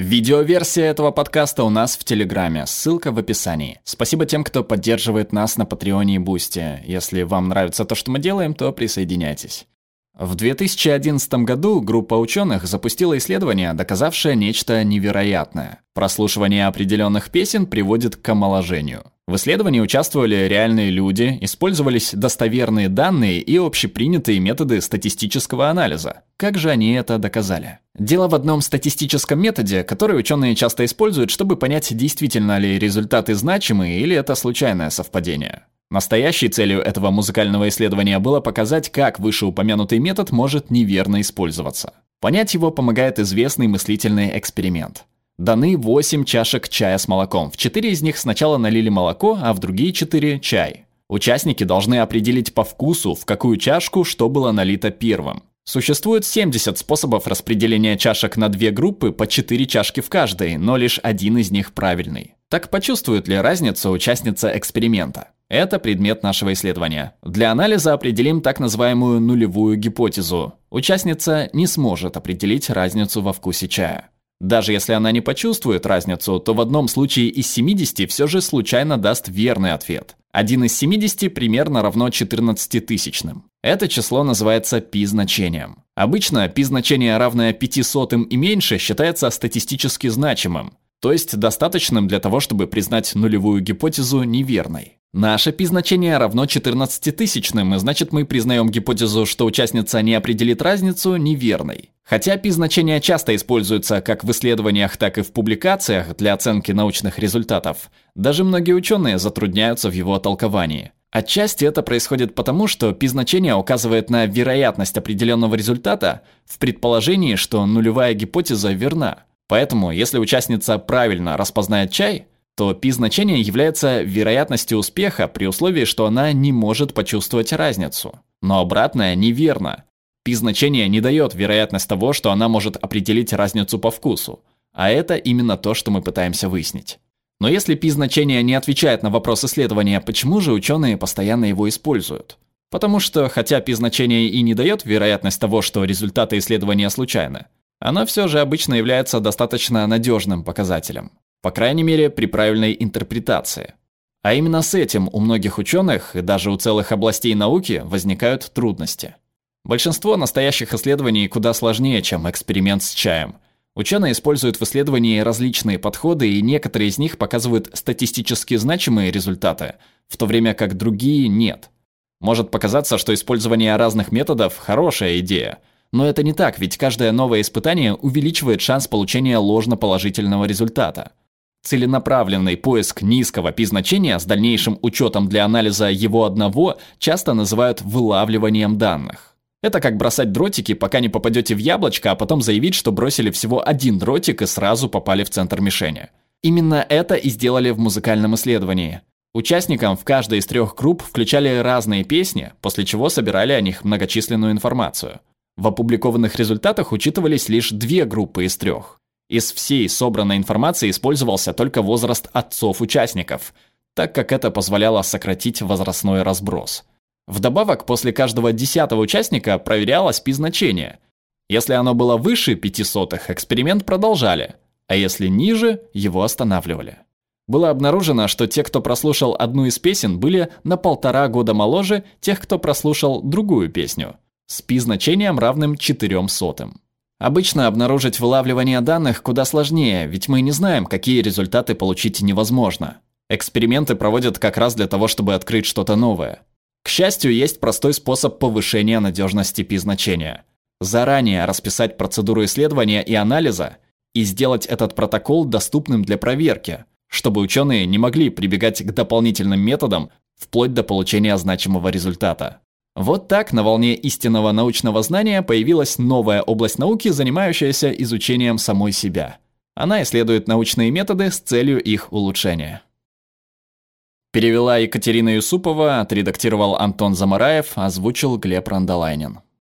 Видеоверсия этого подкаста у нас в Телеграме, ссылка в описании. Спасибо тем, кто поддерживает нас на Patreon е и Boosty. Если вам нравится то, что мы делаем, то присоединяйтесь. В 2011 году группа ученых запустила исследование, доказавшее нечто невероятное. Прослушивание определенных песен приводит к омоложению. В исследовании участвовали реальные люди, использовались достоверные данные и общепринятые методы статистического анализа. Как же они это доказали? Дело в одном статистическом методе, который ученые часто используют, чтобы понять, действительно ли результаты значимые или это случайное совпадение. Настоящей целью этого музыкального исследования было показать, как вышеупомянутый метод может неверно использоваться. Понять его помогает известный мыслительный эксперимент. Даны 8 чашек чая с молоком. В 4 из них сначала налили молоко, а в другие 4 – чай. Участники должны определить по вкусу, в какую чашку что было налито первым. Существует 70 способов распределения чашек на две группы по 4 чашки в каждой, но лишь один из них правильный. Так почувствует ли разницу участница эксперимента? Это предмет нашего исследования. Для анализа определим так называемую нулевую гипотезу. Участница не сможет определить разницу во вкусе чая. Даже если она не почувствует разницу, то в одном случае из 70 все же случайно даст верный ответ. Один из 70 примерно равно 14 тысячным. Это число называется π-значением. Обычно π-значение, равное 500 и меньше, считается статистически значимым, то есть достаточным для того, чтобы признать нулевую гипотезу неверной. Наше пи-значение равно 14 тысячным, и значит мы признаем гипотезу, что участница не определит разницу, неверной. Хотя пи-значения часто используются как в исследованиях, так и в публикациях для оценки научных результатов, даже многие ученые затрудняются в его толковании. Отчасти это происходит потому, что пи-значение указывает на вероятность определенного результата в предположении, что нулевая гипотеза верна. Поэтому, если участница правильно распознает чай, то π-значение является вероятностью успеха при условии, что она не может почувствовать разницу. Но обратное неверно. Пи-значение не дает вероятность того, что она может определить разницу по вкусу. А это именно то, что мы пытаемся выяснить. Но если пи-значение не отвечает на вопрос исследования, почему же ученые постоянно его используют? Потому что, хотя пи-значение и не дает вероятность того, что результаты исследования случайны, оно все же обычно является достаточно надежным показателем. По крайней мере, при правильной интерпретации. А именно с этим у многих ученых и даже у целых областей науки возникают трудности. Большинство настоящих исследований куда сложнее, чем эксперимент с чаем. Ученые используют в исследовании различные подходы, и некоторые из них показывают статистически значимые результаты, в то время как другие нет. Может показаться, что использование разных методов – хорошая идея. Но это не так, ведь каждое новое испытание увеличивает шанс получения ложно-положительного результата. Целенаправленный поиск низкого пи-значения с дальнейшим учетом для анализа его одного часто называют вылавливанием данных. Это как бросать дротики, пока не попадете в яблочко, а потом заявить, что бросили всего один дротик и сразу попали в центр мишени. Именно это и сделали в музыкальном исследовании. Участникам в каждой из трех групп включали разные песни, после чего собирали о них многочисленную информацию. В опубликованных результатах учитывались лишь две группы из трех. Из всей собранной информации использовался только возраст отцов участников, так как это позволяло сократить возрастной разброс. Вдобавок, после каждого десятого участника проверялось пи-значение. Если оно было выше пяти сотых, эксперимент продолжали, а если ниже, его останавливали. Было обнаружено, что те, кто прослушал одну из песен, были на полтора года моложе тех, кто прослушал другую песню, с пи-значением равным четырем сотым. Обычно обнаружить вылавливание данных куда сложнее, ведь мы не знаем, какие результаты получить невозможно. Эксперименты проводят как раз для того, чтобы открыть что-то новое. К счастью, есть простой способ повышения надежности пи-значения. Заранее расписать процедуру исследования и анализа и сделать этот протокол доступным для проверки, чтобы ученые не могли прибегать к дополнительным методам вплоть до получения значимого результата. Вот так на волне истинного научного знания появилась новая область науки, занимающаяся изучением самой себя. Она исследует научные методы с целью их улучшения. Перевела Екатерина Юсупова, отредактировал Антон Замараев, озвучил Глеб Рандолайнин.